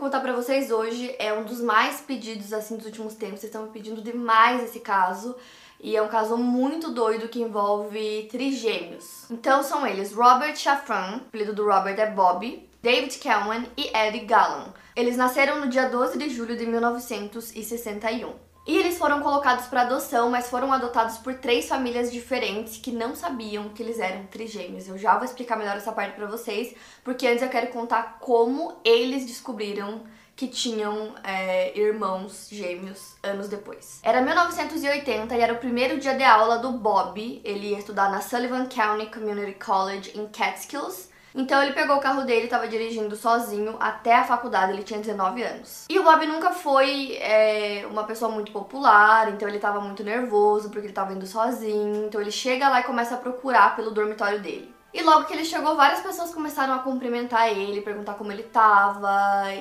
vou contar pra vocês hoje é um dos mais pedidos, assim, dos últimos tempos. Vocês estão me pedindo demais esse caso. E é um caso muito doido que envolve trigêmeos. Então são eles Robert Chaffran, o apelido do Robert é Bob, David Kelman e Eddie Gallan. Eles nasceram no dia 12 de julho de 1961. E eles foram colocados para adoção, mas foram adotados por três famílias diferentes que não sabiam que eles eram trigêmeos. Eu já vou explicar melhor essa parte para vocês, porque antes eu quero contar como eles descobriram que tinham é, irmãos gêmeos anos depois. Era 1980 e era o primeiro dia de aula do Bob. Ele ia estudar na Sullivan County Community College em Catskills então ele pegou o carro dele, estava dirigindo sozinho até a faculdade, ele tinha 19 anos. E o Bob nunca foi é, uma pessoa muito popular, então ele estava muito nervoso porque ele estava indo sozinho. Então ele chega lá e começa a procurar pelo dormitório dele. E logo que ele chegou, várias pessoas começaram a cumprimentar ele, perguntar como ele tava,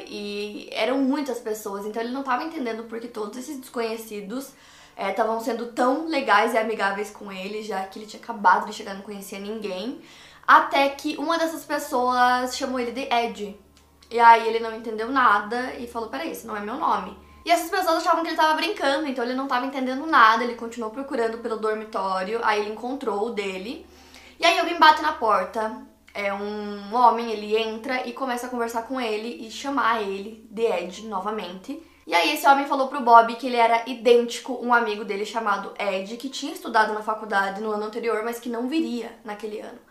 e eram muitas pessoas, então ele não estava entendendo porque todos esses desconhecidos estavam é, sendo tão legais e amigáveis com ele, já que ele tinha acabado de chegar, não conhecia ninguém. Até que uma dessas pessoas chamou ele de Ed. E aí ele não entendeu nada e falou: peraí, esse não é meu nome. E essas pessoas achavam que ele tava brincando, então ele não tava entendendo nada, ele continuou procurando pelo dormitório, aí ele encontrou o dele. E aí alguém bate na porta, é um homem, ele entra e começa a conversar com ele e chamar ele de Ed novamente. E aí esse homem falou pro Bob que ele era idêntico um amigo dele chamado Ed, que tinha estudado na faculdade no ano anterior, mas que não viria naquele ano.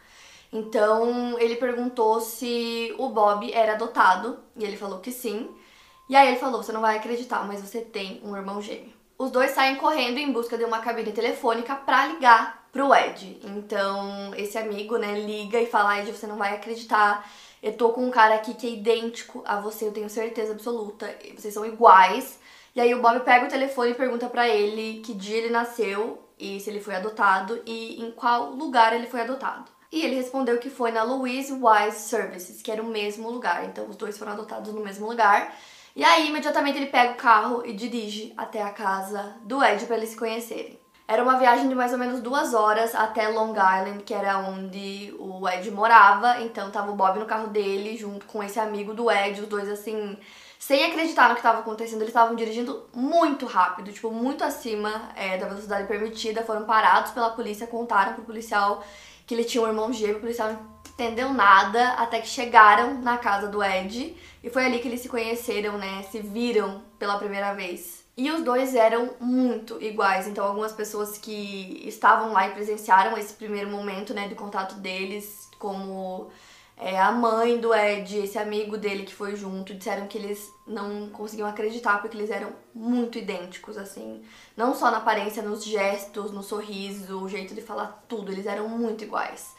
Então ele perguntou se o Bob era adotado e ele falou que sim. E aí ele falou: Você não vai acreditar, mas você tem um irmão gêmeo. Os dois saem correndo em busca de uma cabine telefônica para ligar pro Ed. Então esse amigo, né, liga e fala: Ed, você não vai acreditar. Eu tô com um cara aqui que é idêntico a você, eu tenho certeza absoluta. Vocês são iguais. E aí o Bob pega o telefone e pergunta para ele que dia ele nasceu e se ele foi adotado e em qual lugar ele foi adotado. E ele respondeu que foi na Louise Wise Services, que era o mesmo lugar. Então os dois foram adotados no mesmo lugar. E aí, imediatamente, ele pega o carro e dirige até a casa do Ed para eles se conhecerem. Era uma viagem de mais ou menos duas horas até Long Island, que era onde o Ed morava. Então tava o Bob no carro dele, junto com esse amigo do Ed, os dois assim, sem acreditar no que estava acontecendo. Eles estavam dirigindo muito rápido, tipo, muito acima é, da velocidade permitida. Foram parados pela polícia, contaram pro policial que ele tinha um irmão gêmeo, o policial não entendeu nada, até que chegaram na casa do Ed, e foi ali que eles se conheceram, né, se viram pela primeira vez. E os dois eram muito iguais, então algumas pessoas que estavam lá e presenciaram esse primeiro momento, né, de contato deles, como é, a mãe do Ed, esse amigo dele que foi junto, disseram que eles não conseguiam acreditar porque eles eram muito idênticos, assim. Não só na aparência, nos gestos, no sorriso, o jeito de falar tudo, eles eram muito iguais.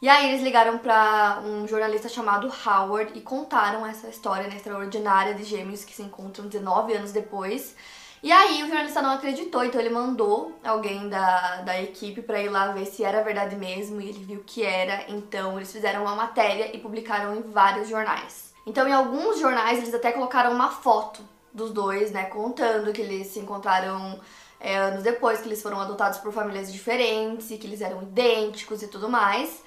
E aí eles ligaram para um jornalista chamado Howard e contaram essa história né, extraordinária de gêmeos que se encontram 19 anos depois. E aí o jornalista não acreditou, então ele mandou alguém da, da equipe para ir lá ver se era verdade mesmo, e ele viu que era, então eles fizeram uma matéria e publicaram em vários jornais. Então em alguns jornais eles até colocaram uma foto dos dois, né, contando que eles se encontraram é, anos depois, que eles foram adotados por famílias diferentes, que eles eram idênticos e tudo mais.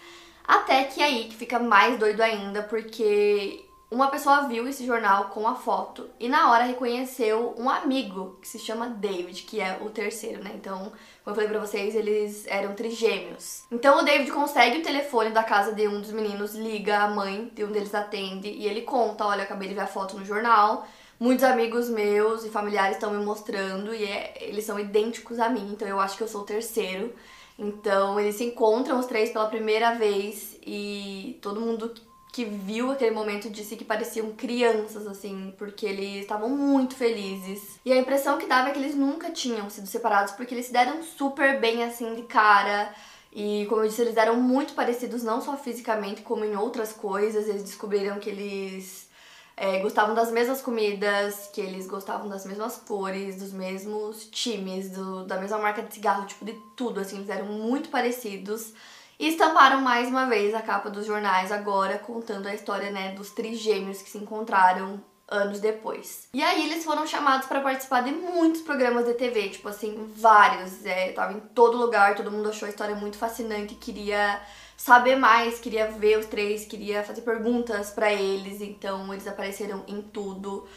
Até que aí que fica mais doido ainda, porque uma pessoa viu esse jornal com a foto e na hora reconheceu um amigo que se chama David, que é o terceiro, né? Então, como eu falei pra vocês, eles eram trigêmeos. Então o David consegue o telefone da casa de um dos meninos, liga, a mãe de um deles atende e ele conta: olha, acabei de ver a foto no jornal. Muitos amigos meus e familiares estão me mostrando e é, eles são idênticos a mim, então eu acho que eu sou o terceiro. Então eles se encontram os três pela primeira vez e todo mundo que viu aquele momento disse que pareciam crianças, assim, porque eles estavam muito felizes. E a impressão que dava é que eles nunca tinham sido separados, porque eles se deram super bem, assim, de cara. E, como eu disse, eles eram muito parecidos, não só fisicamente, como em outras coisas. Eles descobriram que eles é, gostavam das mesmas comidas, que eles gostavam das mesmas cores, dos mesmos times, do, da mesma marca de cigarro, tipo, de tudo, assim, eles eram muito parecidos. E estamparam mais uma vez a capa dos jornais agora, contando a história, né, dos trigêmeos que se encontraram anos depois. E aí eles foram chamados para participar de muitos programas de TV, tipo assim, vários. É, tava em todo lugar, todo mundo achou a história muito fascinante, queria saber mais, queria ver os três, queria fazer perguntas para eles, então eles apareceram em tudo.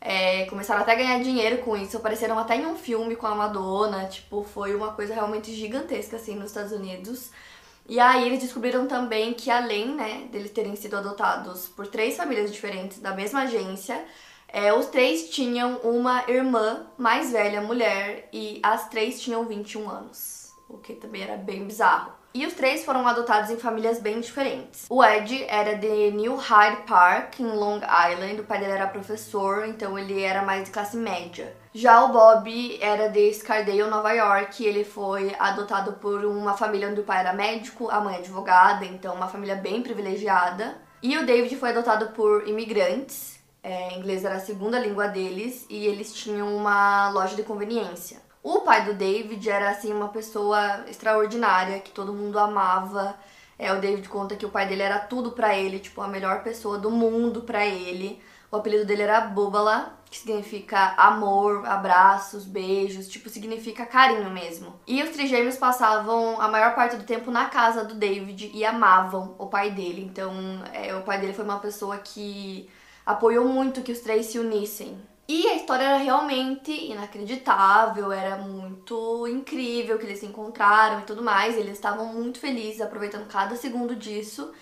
É, começaram até a ganhar dinheiro com isso, apareceram até em um filme com a Madonna, tipo, foi uma coisa realmente gigantesca assim nos Estados Unidos. E aí eles descobriram também que além, né, deles terem sido adotados por três famílias diferentes da mesma agência, é, os três tinham uma irmã mais velha, mulher, e as três tinham 21 anos, o que também era bem bizarro. E os três foram adotados em famílias bem diferentes. O Ed era de New Hyde Park, em Long Island. O pai dele era professor, então ele era mais de classe média. Já o Bob era de Scardale, Nova York. Ele foi adotado por uma família onde o pai era médico, a mãe advogada, então uma família bem privilegiada. E o David foi adotado por imigrantes. É, inglês era a segunda língua deles e eles tinham uma loja de conveniência. O pai do David era assim uma pessoa extraordinária que todo mundo amava. É, o David conta que o pai dele era tudo para ele, tipo a melhor pessoa do mundo para ele. O apelido dele era Bubala, que significa amor, abraços, beijos, tipo significa carinho mesmo. E os trigêmeos passavam a maior parte do tempo na casa do David e amavam o pai dele. Então, é, o pai dele foi uma pessoa que apoiou muito que os três se unissem. E a história era realmente inacreditável, era muito incrível que eles se encontraram e tudo mais. Eles estavam muito felizes, aproveitando cada segundo disso.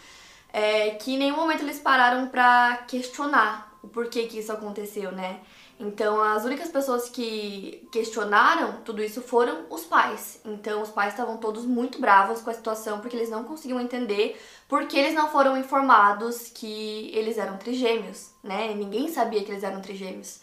É, que em nenhum momento eles pararam para questionar o porquê que isso aconteceu, né? Então, as únicas pessoas que questionaram tudo isso foram os pais. Então, os pais estavam todos muito bravos com a situação porque eles não conseguiam entender porque eles não foram informados que eles eram trigêmeos, né? Ninguém sabia que eles eram trigêmeos.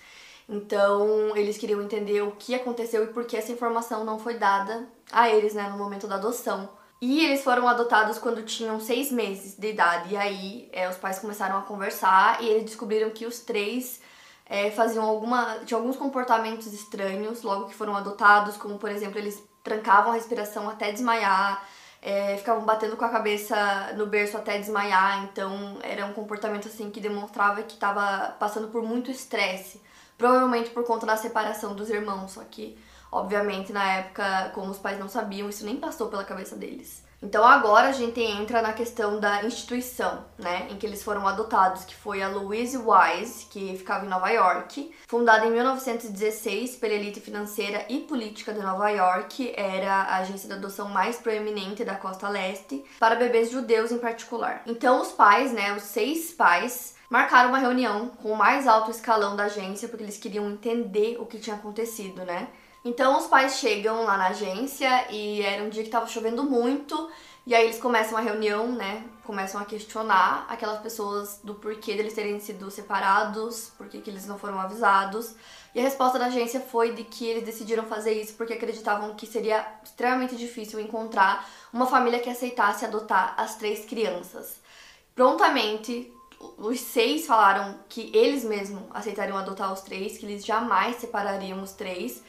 Então, eles queriam entender o que aconteceu e por que essa informação não foi dada a eles, né, no momento da adoção. E eles foram adotados quando tinham seis meses de idade. E aí, é, os pais começaram a conversar e eles descobriram que os três é, faziam alguma, tinham alguns comportamentos estranhos logo que foram adotados, como por exemplo, eles trancavam a respiração até desmaiar, é, ficavam batendo com a cabeça no berço até desmaiar. Então, era um comportamento assim que demonstrava que estava passando por muito estresse. Provavelmente por conta da separação dos irmãos, só que, obviamente, na época, como os pais não sabiam, isso nem passou pela cabeça deles. Então agora a gente entra na questão da instituição, né, em que eles foram adotados, que foi a Louise Wise, que ficava em Nova York, fundada em 1916 pela elite financeira e política de Nova York, era a agência de adoção mais proeminente da costa leste para bebês judeus em particular. Então os pais, né, os seis pais marcaram uma reunião com o mais alto escalão da agência porque eles queriam entender o que tinha acontecido, né? Então os pais chegam lá na agência e era um dia que estava chovendo muito, e aí eles começam a reunião, né? Começam a questionar aquelas pessoas do porquê deles terem sido separados, por que eles não foram avisados. E a resposta da agência foi de que eles decidiram fazer isso porque acreditavam que seria extremamente difícil encontrar uma família que aceitasse adotar as três crianças. Prontamente, os seis falaram que eles mesmos aceitariam adotar os três, que eles jamais separariam os três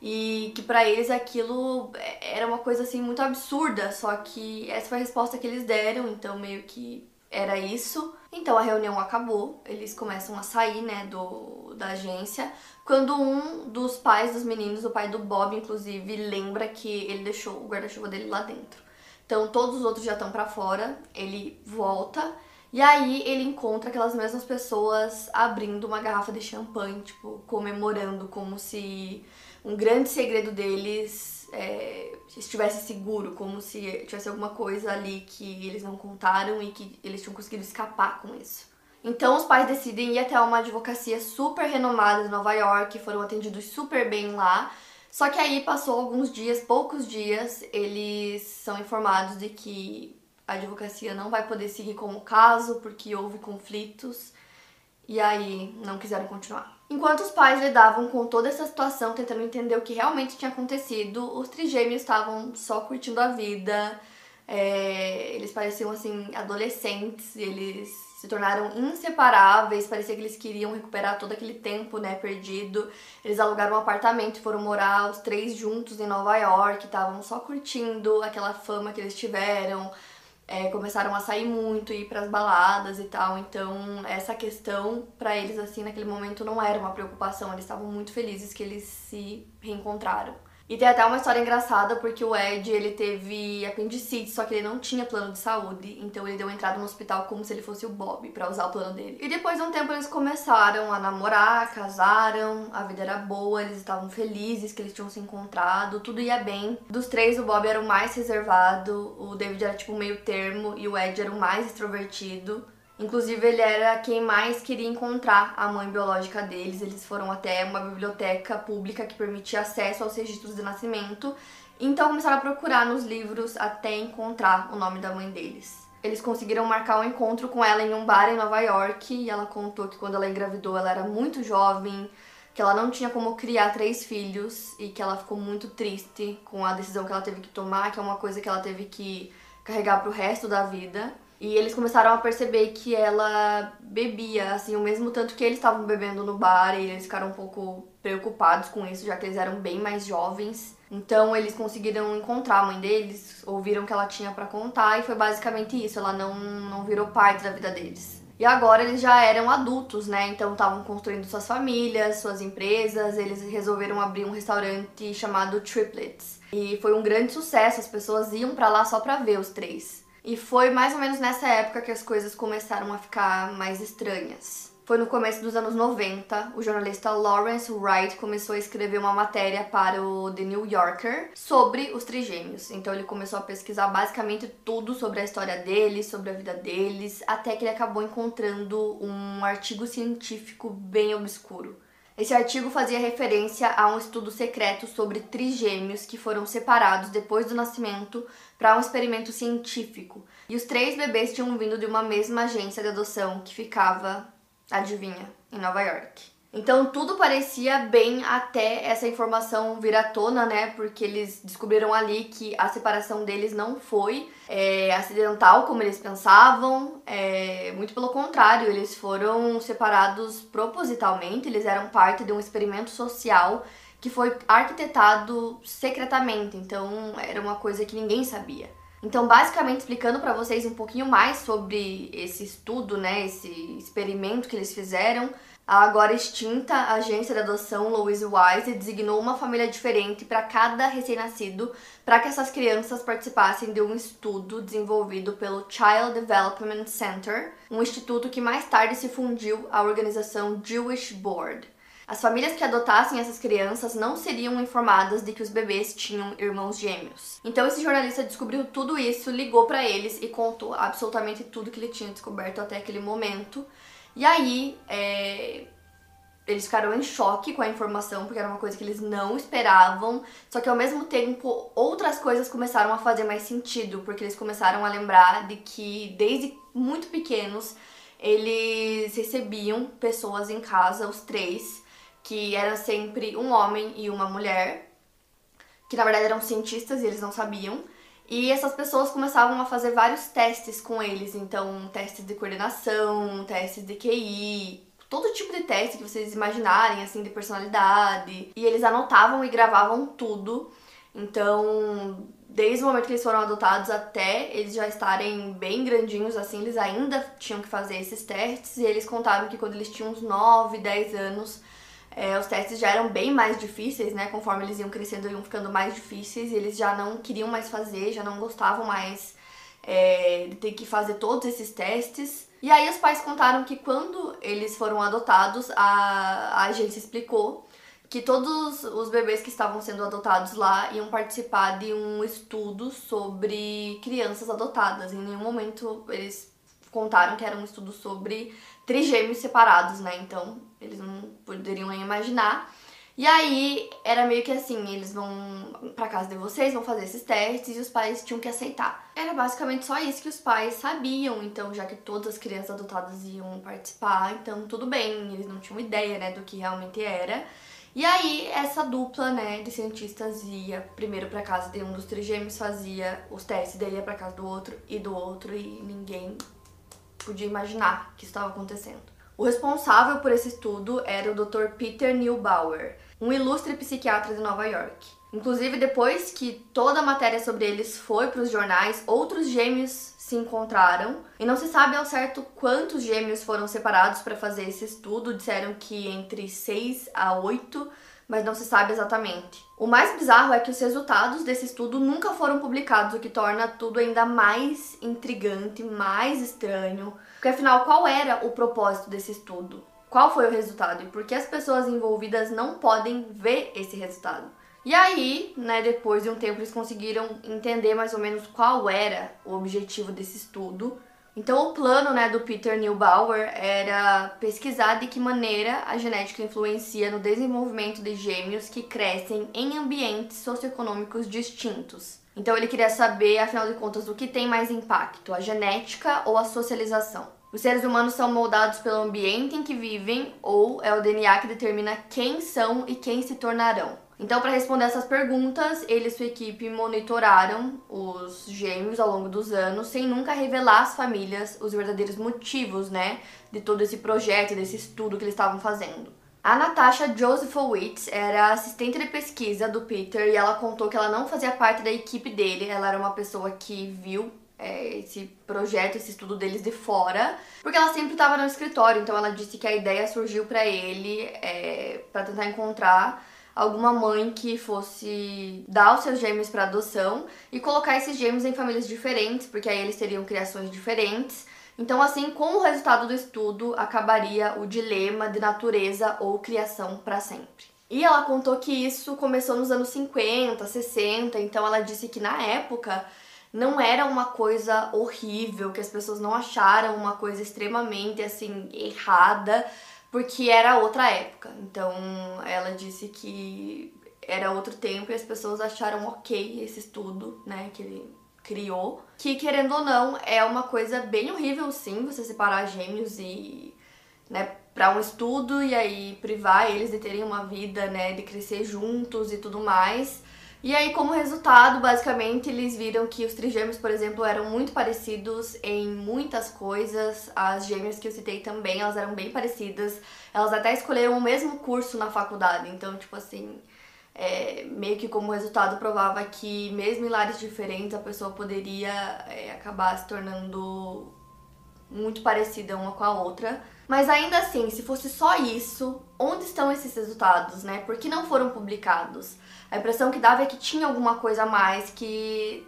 e que para eles aquilo era uma coisa assim muito absurda, só que essa foi a resposta que eles deram, então meio que era isso. Então a reunião acabou, eles começam a sair, né, do da agência, quando um dos pais dos meninos, o pai do Bob inclusive, lembra que ele deixou o guarda-chuva dele lá dentro. Então todos os outros já estão para fora, ele volta e aí ele encontra aquelas mesmas pessoas abrindo uma garrafa de champanhe, tipo, comemorando como se um grande segredo deles é, estivesse seguro, como se tivesse alguma coisa ali que eles não contaram e que eles tinham conseguido escapar com isso. Então os pais decidem ir até uma advocacia super renomada de Nova York, foram atendidos super bem lá. Só que aí passou alguns dias, poucos dias, eles são informados de que a advocacia não vai poder seguir com o caso porque houve conflitos e aí não quiseram continuar. Enquanto os pais lidavam com toda essa situação, tentando entender o que realmente tinha acontecido, os trigêmeos estavam só curtindo a vida. É, eles pareciam assim adolescentes, eles se tornaram inseparáveis, parecia que eles queriam recuperar todo aquele tempo, né, perdido. Eles alugaram um apartamento foram morar os três juntos em Nova York, estavam só curtindo aquela fama que eles tiveram. É, começaram a sair muito, ir para as baladas e tal. Então, essa questão para eles assim naquele momento não era uma preocupação, eles estavam muito felizes que eles se reencontraram. E tem até uma história engraçada porque o Ed, ele teve apendicite, só que ele não tinha plano de saúde, então ele deu entrada no hospital como se ele fosse o Bob para usar o plano dele. E depois de um tempo eles começaram a namorar, casaram, a vida era boa, eles estavam felizes que eles tinham se encontrado, tudo ia bem. Dos três, o Bob era o mais reservado, o David era tipo meio termo e o Ed era o mais extrovertido. Inclusive, ele era quem mais queria encontrar a mãe biológica deles. Eles foram até uma biblioteca pública que permitia acesso aos registros de nascimento. Então, começaram a procurar nos livros até encontrar o nome da mãe deles. Eles conseguiram marcar um encontro com ela em um bar em Nova York e ela contou que quando ela engravidou ela era muito jovem, que ela não tinha como criar três filhos e que ela ficou muito triste com a decisão que ela teve que tomar, que é uma coisa que ela teve que carregar pro resto da vida. E eles começaram a perceber que ela bebia, assim, o mesmo tanto que eles estavam bebendo no bar, e eles ficaram um pouco preocupados com isso, já que eles eram bem mais jovens. Então eles conseguiram encontrar a mãe deles, ouviram que ela tinha para contar e foi basicamente isso, ela não, não virou parte da vida deles. E agora eles já eram adultos, né? Então estavam construindo suas famílias, suas empresas, eles resolveram abrir um restaurante chamado Triplets. E foi um grande sucesso, as pessoas iam para lá só para ver os três. E foi mais ou menos nessa época que as coisas começaram a ficar mais estranhas. Foi no começo dos anos 90, o jornalista Lawrence Wright começou a escrever uma matéria para o The New Yorker sobre os trigêmeos. Então ele começou a pesquisar basicamente tudo sobre a história deles, sobre a vida deles, até que ele acabou encontrando um artigo científico bem obscuro. Esse artigo fazia referência a um estudo secreto sobre trigêmeos que foram separados depois do nascimento para um experimento científico. E os três bebês tinham vindo de uma mesma agência de adoção que ficava, adivinha, em Nova York. Então tudo parecia bem até essa informação vir à tona, né? Porque eles descobriram ali que a separação deles não foi é, acidental como eles pensavam. É, muito pelo contrário, eles foram separados propositalmente, eles eram parte de um experimento social que foi arquitetado secretamente. Então era uma coisa que ninguém sabia. Então, basicamente, explicando para vocês um pouquinho mais sobre esse estudo, né, esse experimento que eles fizeram, a agora extinta agência de adoção Louise Wise designou uma família diferente para cada recém-nascido para que essas crianças participassem de um estudo desenvolvido pelo Child Development Center, um instituto que mais tarde se fundiu à organização Jewish Board. As famílias que adotassem essas crianças não seriam informadas de que os bebês tinham irmãos gêmeos. Então esse jornalista descobriu tudo isso, ligou para eles e contou absolutamente tudo que ele tinha descoberto até aquele momento. E aí, é, eles ficaram em choque com a informação, porque era uma coisa que eles não esperavam. Só que ao mesmo tempo, outras coisas começaram a fazer mais sentido, porque eles começaram a lembrar de que desde muito pequenos eles recebiam pessoas em casa, os três, que eram sempre um homem e uma mulher, que na verdade eram cientistas e eles não sabiam. E essas pessoas começavam a fazer vários testes com eles, então testes de coordenação, testes de QI, todo tipo de teste que vocês imaginarem, assim, de personalidade. E eles anotavam e gravavam tudo. Então, desde o momento que eles foram adotados até eles já estarem bem grandinhos, assim, eles ainda tinham que fazer esses testes. E eles contaram que quando eles tinham uns 9, 10 anos, é, os testes já eram bem mais difíceis, né? Conforme eles iam crescendo, iam ficando mais difíceis e eles já não queriam mais fazer, já não gostavam mais é, de ter que fazer todos esses testes. E aí os pais contaram que quando eles foram adotados, a, a agência explicou que todos os bebês que estavam sendo adotados lá iam participar de um estudo sobre crianças adotadas. Em nenhum momento eles contaram que era um estudo sobre trigêmeos separados, né? Então eles não poderiam nem imaginar. E aí era meio que assim, eles vão para casa de vocês, vão fazer esses testes e os pais tinham que aceitar. Era basicamente só isso que os pais sabiam, então já que todas as crianças adotadas iam participar, então tudo bem, eles não tinham ideia, né, do que realmente era. E aí essa dupla, né, de cientistas ia primeiro para casa de um dos trigêmeos, fazia os testes, daí ia para casa do outro e do outro e ninguém podia imaginar que estava acontecendo. O responsável por esse estudo era o Dr. Peter Neubauer, um ilustre psiquiatra de Nova York. Inclusive, depois que toda a matéria sobre eles foi para os jornais, outros gêmeos se encontraram e não se sabe ao certo quantos gêmeos foram separados para fazer esse estudo. Disseram que entre 6 a 8 mas não se sabe exatamente. O mais bizarro é que os resultados desse estudo nunca foram publicados, o que torna tudo ainda mais intrigante, mais estranho. Porque afinal, qual era o propósito desse estudo? Qual foi o resultado? E por que as pessoas envolvidas não podem ver esse resultado? E aí, né, depois de um tempo, eles conseguiram entender mais ou menos qual era o objetivo desse estudo. Então, o plano né, do Peter Neubauer era pesquisar de que maneira a genética influencia no desenvolvimento de gêmeos que crescem em ambientes socioeconômicos distintos. Então, ele queria saber, afinal de contas, o que tem mais impacto, a genética ou a socialização. Os seres humanos são moldados pelo ambiente em que vivem ou é o DNA que determina quem são e quem se tornarão. Então, para responder essas perguntas, ele e sua equipe monitoraram os gêmeos ao longo dos anos, sem nunca revelar às famílias os verdadeiros motivos, né, de todo esse projeto, desse estudo que eles estavam fazendo. A Natasha Josephowitz era assistente de pesquisa do Peter e ela contou que ela não fazia parte da equipe dele, ela era uma pessoa que viu é, esse projeto, esse estudo deles de fora, porque ela sempre estava no escritório, então ela disse que a ideia surgiu para ele é, para tentar encontrar alguma mãe que fosse dar os seus gêmeos para adoção e colocar esses gêmeos em famílias diferentes, porque aí eles teriam criações diferentes. Então, assim, com o resultado do estudo, acabaria o dilema de natureza ou criação para sempre. E ela contou que isso começou nos anos 50, 60, então ela disse que na época não era uma coisa horrível, que as pessoas não acharam uma coisa extremamente assim errada, porque era outra época. Então ela disse que era outro tempo e as pessoas acharam ok esse estudo, né, que ele criou. Que querendo ou não, é uma coisa bem horrível sim, você separar gêmeos e, né, para um estudo e aí privar eles de terem uma vida, né, de crescer juntos e tudo mais. E aí, como resultado, basicamente, eles viram que os trigêmeos, por exemplo, eram muito parecidos em muitas coisas. As gêmeas que eu citei também, elas eram bem parecidas. Elas até escolheram o mesmo curso na faculdade. Então, tipo assim, é, meio que como resultado provava que mesmo em lares diferentes a pessoa poderia é, acabar se tornando muito parecida uma com a outra. Mas ainda assim, se fosse só isso, onde estão esses resultados, né? Por que não foram publicados? A impressão que dava é que tinha alguma coisa a mais que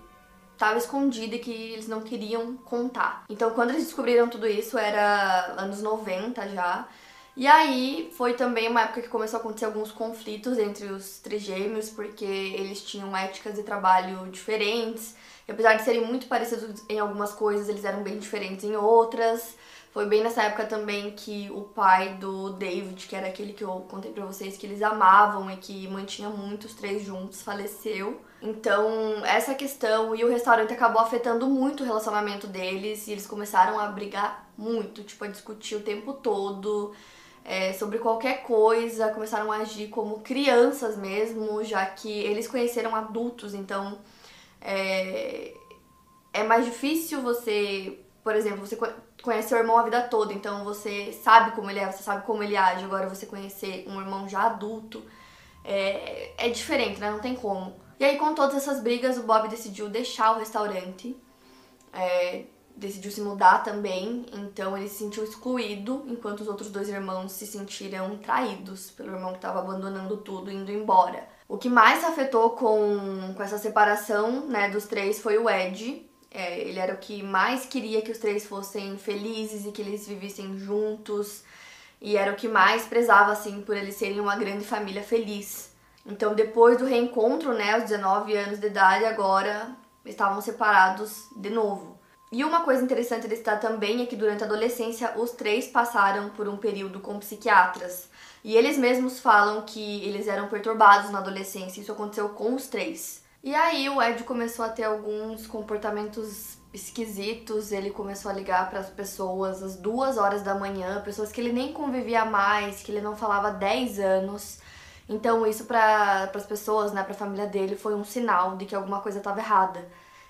estava escondida e que eles não queriam contar. Então, quando eles descobriram tudo isso, era anos 90 já. E aí foi também uma época que começou a acontecer alguns conflitos entre os trigêmeos, porque eles tinham éticas de trabalho diferentes. E apesar de serem muito parecidos em algumas coisas, eles eram bem diferentes em outras. Foi bem nessa época também que o pai do David, que era aquele que eu contei pra vocês que eles amavam e que mantinha muito os três juntos, faleceu. Então, essa questão e o restaurante acabou afetando muito o relacionamento deles e eles começaram a brigar muito, tipo, a discutir o tempo todo. É, sobre qualquer coisa, começaram a agir como crianças mesmo, já que eles conheceram adultos, então é, é mais difícil você, por exemplo, você conhece seu irmão a vida toda, então você sabe como ele é, você sabe como ele age. Agora você conhecer um irmão já adulto é, é diferente, né? Não tem como. E aí, com todas essas brigas, o Bob decidiu deixar o restaurante, é, decidiu se mudar também, então ele se sentiu excluído, enquanto os outros dois irmãos se sentiram traídos pelo irmão que estava abandonando tudo, indo embora. O que mais afetou com, com essa separação né, dos três foi o Ed, é, ele era o que mais queria que os três fossem felizes e que eles vivessem juntos. E era o que mais prezava, assim, por eles serem uma grande família feliz. Então, depois do reencontro, né, aos 19 anos de idade, agora estavam separados de novo. E uma coisa interessante de citar também é que durante a adolescência os três passaram por um período com psiquiatras. E eles mesmos falam que eles eram perturbados na adolescência, isso aconteceu com os três. E aí o Ed começou a ter alguns comportamentos esquisitos, ele começou a ligar para as pessoas às duas horas da manhã, pessoas que ele nem convivia mais, que ele não falava há 10 anos. Então isso para as pessoas, né, para a família dele foi um sinal de que alguma coisa estava errada.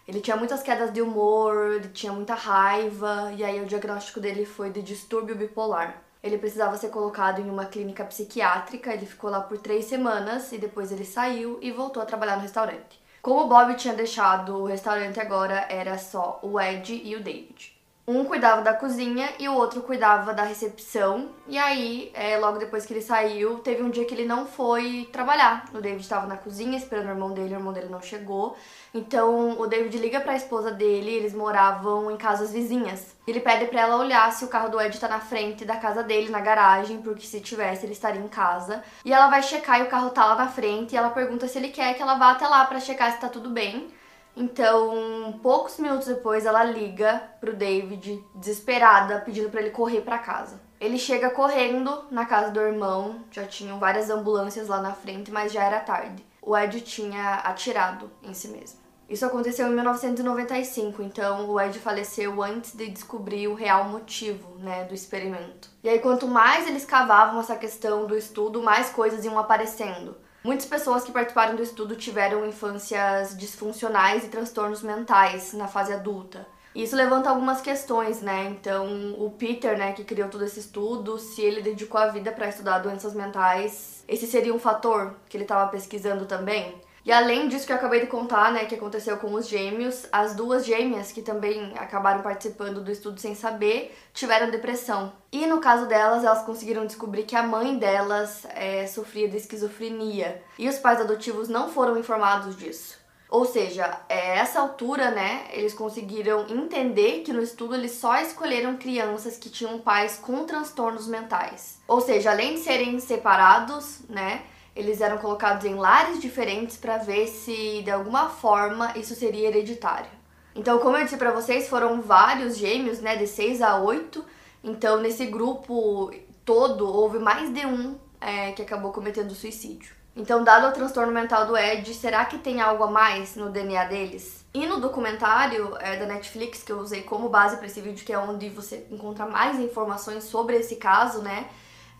Ele tinha muitas quedas de humor, ele tinha muita raiva, e aí o diagnóstico dele foi de distúrbio bipolar. Ele precisava ser colocado em uma clínica psiquiátrica, ele ficou lá por três semanas e depois ele saiu e voltou a trabalhar no restaurante. Como o Bob tinha deixado o restaurante agora, era só o Ed e o David. Um cuidava da cozinha e o outro cuidava da recepção. E aí, é, logo depois que ele saiu, teve um dia que ele não foi trabalhar. O David estava na cozinha esperando o irmão dele, o irmão dele não chegou. Então, o David liga para a esposa dele, eles moravam em casas vizinhas. Ele pede para ela olhar se o carro do Ed tá na frente da casa dele, na garagem, porque se tivesse ele estaria em casa. E ela vai checar e o carro tá lá na frente e ela pergunta se ele quer que ela vá até lá para checar se tá tudo bem. Então, poucos minutos depois, ela liga pro David, desesperada, pedindo para ele correr para casa. Ele chega correndo na casa do irmão, já tinham várias ambulâncias lá na frente, mas já era tarde. O Ed tinha atirado em si mesmo. Isso aconteceu em 1995, então o Ed faleceu antes de descobrir o real motivo, né, do experimento. E aí quanto mais eles cavavam essa questão do estudo, mais coisas iam aparecendo. Muitas pessoas que participaram do estudo tiveram infâncias disfuncionais e transtornos mentais na fase adulta. Isso levanta algumas questões, né? Então, o Peter, né, que criou todo esse estudo, se ele dedicou a vida para estudar doenças mentais, esse seria um fator que ele estava pesquisando também? E além disso que eu acabei de contar, né, que aconteceu com os gêmeos, as duas gêmeas que também acabaram participando do estudo sem saber tiveram depressão. E no caso delas, elas conseguiram descobrir que a mãe delas é, sofria de esquizofrenia. E os pais adotivos não foram informados disso. Ou seja, é, essa altura, né, eles conseguiram entender que no estudo eles só escolheram crianças que tinham pais com transtornos mentais. Ou seja, além de serem separados, né, eles eram colocados em lares diferentes para ver se de alguma forma isso seria hereditário. Então, como eu disse para vocês, foram vários gêmeos, né, de 6 a 8. Então, nesse grupo todo, houve mais de um é, que acabou cometendo suicídio. Então, dado o transtorno mental do Ed, será que tem algo a mais no DNA deles? E no documentário é, da Netflix, que eu usei como base para esse vídeo, que é onde você encontra mais informações sobre esse caso, né?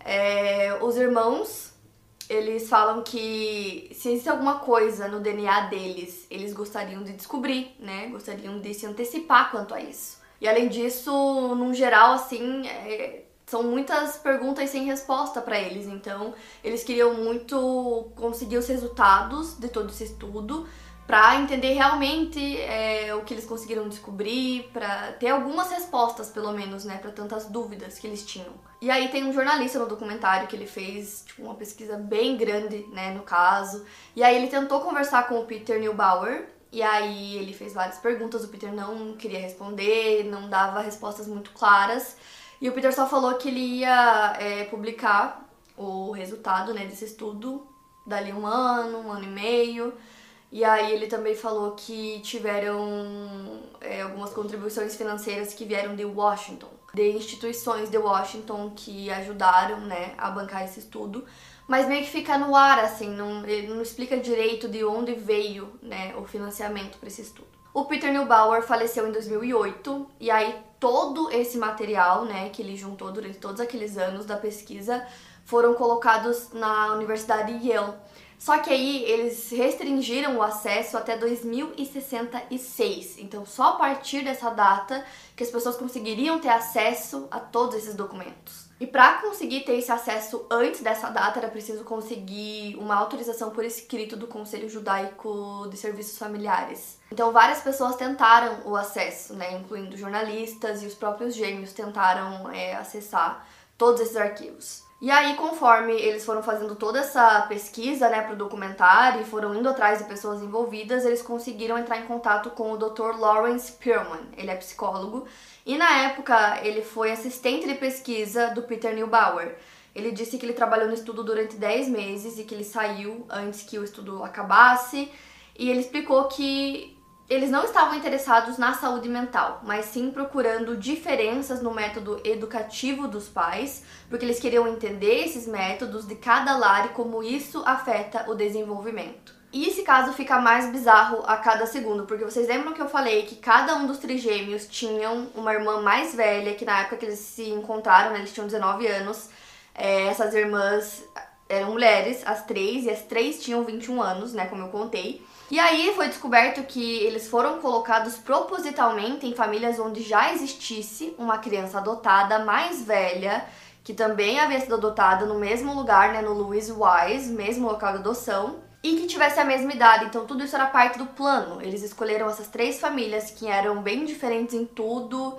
É, os irmãos eles falam que se existe alguma coisa no DNA deles, eles gostariam de descobrir, né? Gostariam de se antecipar quanto a isso. E além disso, num geral, assim, é, são muitas perguntas sem resposta para eles. Então, eles queriam muito conseguir os resultados de todo esse estudo para entender realmente é, o que eles conseguiram descobrir, para ter algumas respostas, pelo menos, né, para tantas dúvidas que eles tinham. E aí tem um jornalista no documentário que ele fez tipo, uma pesquisa bem grande, né, no caso. E aí ele tentou conversar com o Peter Neubauer, e aí ele fez várias perguntas, o Peter não queria responder, não dava respostas muito claras. E o Peter só falou que ele ia é, publicar o resultado né, desse estudo dali um ano, um ano e meio. E aí ele também falou que tiveram é, algumas contribuições financeiras que vieram de Washington, de instituições de Washington que ajudaram, né, a bancar esse estudo. Mas meio que fica no ar, assim, não, ele não explica direito de onde veio, né, o financiamento para esse estudo. O Peter Neubauer faleceu em 2008 e aí todo esse material, né, que ele juntou durante todos aqueles anos da pesquisa foram colocados na Universidade Yale. Só que aí eles restringiram o acesso até 2066. Então, só a partir dessa data que as pessoas conseguiriam ter acesso a todos esses documentos. E para conseguir ter esse acesso antes dessa data, era preciso conseguir uma autorização por escrito do Conselho Judaico de Serviços Familiares. Então, várias pessoas tentaram o acesso, né, incluindo jornalistas e os próprios gêmeos tentaram é, acessar todos esses arquivos. E aí, conforme eles foram fazendo toda essa pesquisa, né, pro documentário e foram indo atrás de pessoas envolvidas, eles conseguiram entrar em contato com o Dr. Lawrence Perlman. Ele é psicólogo e na época ele foi assistente de pesquisa do Peter Neubauer. Ele disse que ele trabalhou no estudo durante 10 meses e que ele saiu antes que o estudo acabasse. E ele explicou que eles não estavam interessados na saúde mental, mas sim procurando diferenças no método educativo dos pais, porque eles queriam entender esses métodos de cada lar e como isso afeta o desenvolvimento. E esse caso fica mais bizarro a cada segundo, porque vocês lembram que eu falei que cada um dos trigêmeos tinham uma irmã mais velha, que na época que eles se encontraram, né, eles tinham 19 anos, é, essas irmãs eram mulheres, as três, e as três tinham 21 anos, né, como eu contei. E aí foi descoberto que eles foram colocados propositalmente em famílias onde já existisse uma criança adotada mais velha, que também havia sido adotada no mesmo lugar, né, no Louis Wise, mesmo local de adoção, e que tivesse a mesma idade. Então tudo isso era parte do plano. Eles escolheram essas três famílias que eram bem diferentes em tudo,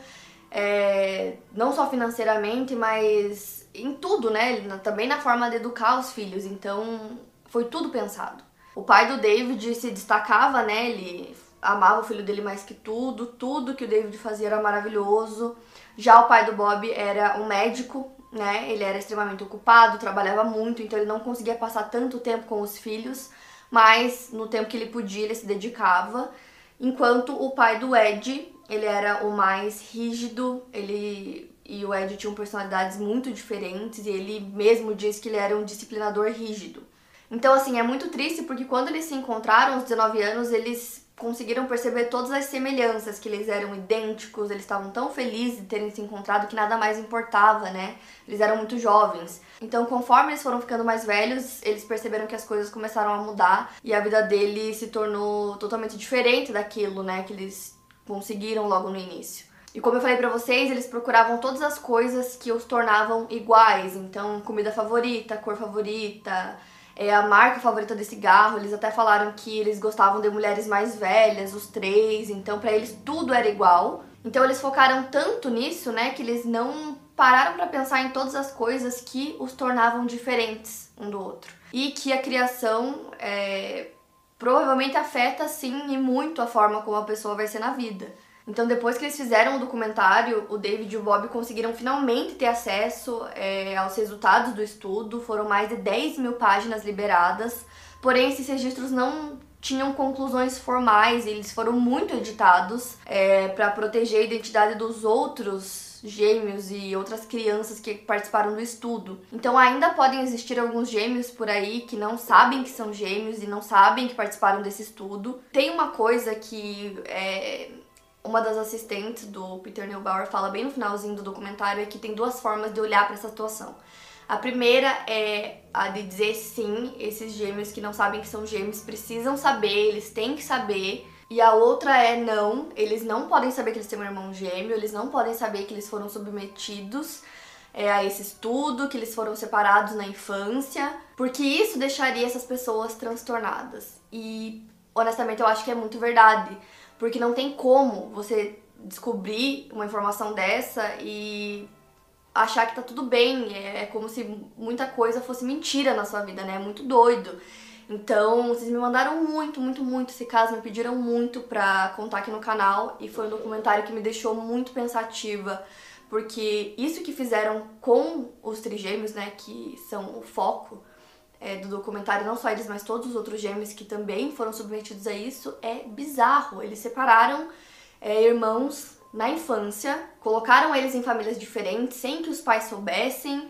é, não só financeiramente, mas em tudo, né? Também na forma de educar os filhos. Então foi tudo pensado. O pai do David se destacava, né? Ele amava o filho dele mais que tudo, tudo que o David fazia era maravilhoso. Já o pai do Bob era um médico, né? Ele era extremamente ocupado, trabalhava muito, então ele não conseguia passar tanto tempo com os filhos, mas no tempo que ele podia, ele se dedicava. Enquanto o pai do Ed, ele era o mais rígido, ele e o Ed tinham personalidades muito diferentes e ele mesmo diz que ele era um disciplinador rígido. Então, assim, é muito triste porque quando eles se encontraram aos 19 anos, eles conseguiram perceber todas as semelhanças, que eles eram idênticos, eles estavam tão felizes de terem se encontrado que nada mais importava, né? Eles eram muito jovens. Então, conforme eles foram ficando mais velhos, eles perceberam que as coisas começaram a mudar e a vida dele se tornou totalmente diferente daquilo, né, que eles conseguiram logo no início. E como eu falei para vocês, eles procuravam todas as coisas que os tornavam iguais. Então, comida favorita, cor favorita, é a marca favorita de cigarro. Eles até falaram que eles gostavam de mulheres mais velhas, os três, então para eles tudo era igual. Então eles focaram tanto nisso, né, que eles não pararam para pensar em todas as coisas que os tornavam diferentes um do outro. E que a criação é, provavelmente afeta sim e muito a forma como a pessoa vai ser na vida. Então, depois que eles fizeram o documentário, o David e o Bob conseguiram finalmente ter acesso é, aos resultados do estudo. Foram mais de 10 mil páginas liberadas, porém, esses registros não tinham conclusões formais e eles foram muito editados é, para proteger a identidade dos outros gêmeos e outras crianças que participaram do estudo. Então ainda podem existir alguns gêmeos por aí que não sabem que são gêmeos e não sabem que participaram desse estudo. Tem uma coisa que é, uma das assistentes do Peter Neubauer fala bem no finalzinho do documentário é que tem duas formas de olhar para essa situação. A primeira é a de dizer sim, esses gêmeos que não sabem que são gêmeos precisam saber, eles têm que saber. E a outra é não, eles não podem saber que eles têm um irmão gêmeo, eles não podem saber que eles foram submetidos é, a esse estudo, que eles foram separados na infância, porque isso deixaria essas pessoas transtornadas. E honestamente eu acho que é muito verdade porque não tem como você descobrir uma informação dessa e achar que tá tudo bem. É, é como se muita coisa fosse mentira na sua vida, né? É muito doido. Então, vocês me mandaram muito, muito, muito esse caso, me pediram muito pra contar aqui no canal e foi um documentário que me deixou muito pensativa, porque isso que fizeram com os trigêmeos, né, que são o foco é, do documentário, não só eles, mas todos os outros gêmeos que também foram submetidos a isso, é bizarro. Eles separaram é, irmãos na infância, colocaram eles em famílias diferentes sem que os pais soubessem.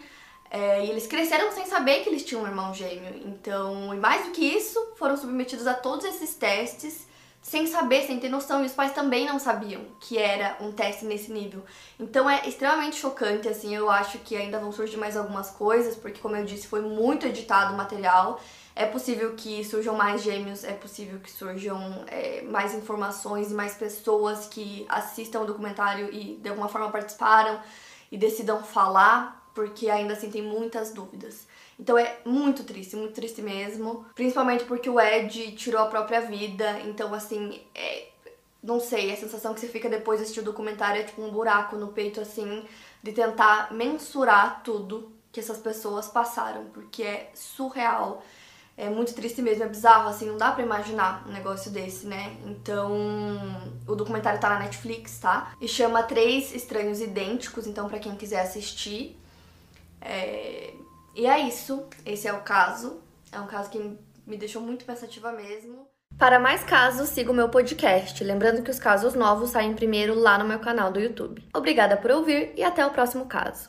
É, e eles cresceram sem saber que eles tinham um irmão gêmeo. Então, e mais do que isso, foram submetidos a todos esses testes sem saber, sem ter noção, e os pais também não sabiam que era um teste nesse nível. Então é extremamente chocante, assim, eu acho que ainda vão surgir mais algumas coisas, porque como eu disse, foi muito editado o material. É possível que surjam mais gêmeos, é possível que surjam é, mais informações e mais pessoas que assistam o documentário e de alguma forma participaram e decidam falar, porque ainda assim tem muitas dúvidas. Então é muito triste, muito triste mesmo. Principalmente porque o Ed tirou a própria vida. Então, assim, é, não sei, a sensação que você fica depois de assistir o documentário é tipo um buraco no peito, assim, de tentar mensurar tudo que essas pessoas passaram, porque é surreal. É muito triste mesmo, é bizarro, assim, não dá pra imaginar um negócio desse, né? Então, o documentário tá na Netflix, tá? E chama Três Estranhos Idênticos, então para quem quiser assistir. É... E é isso, esse é o caso. É um caso que me deixou muito pensativa mesmo. Para mais casos, siga o meu podcast. Lembrando que os casos novos saem primeiro lá no meu canal do YouTube. Obrigada por ouvir e até o próximo caso.